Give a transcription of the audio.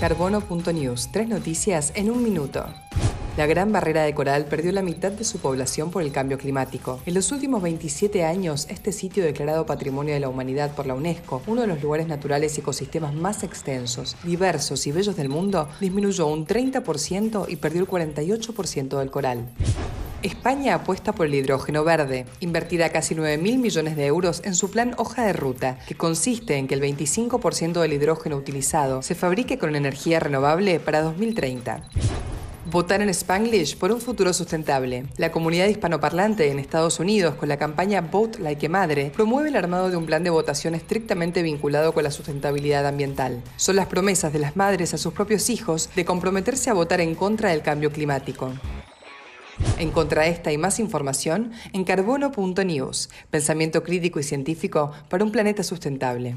Carbono.news, tres noticias en un minuto. La Gran Barrera de Coral perdió la mitad de su población por el cambio climático. En los últimos 27 años, este sitio declarado Patrimonio de la Humanidad por la UNESCO, uno de los lugares naturales y ecosistemas más extensos, diversos y bellos del mundo, disminuyó un 30% y perdió el 48% del coral. España apuesta por el hidrógeno verde. Invertirá casi 9 mil millones de euros en su plan Hoja de Ruta, que consiste en que el 25% del hidrógeno utilizado se fabrique con energía renovable para 2030. Votar en Spanglish por un futuro sustentable. La comunidad hispanoparlante en Estados Unidos, con la campaña Vote Like Madre, promueve el armado de un plan de votación estrictamente vinculado con la sustentabilidad ambiental. Son las promesas de las madres a sus propios hijos de comprometerse a votar en contra del cambio climático. Encontra esta y más información en carbono.news, pensamiento crítico y científico para un planeta sustentable.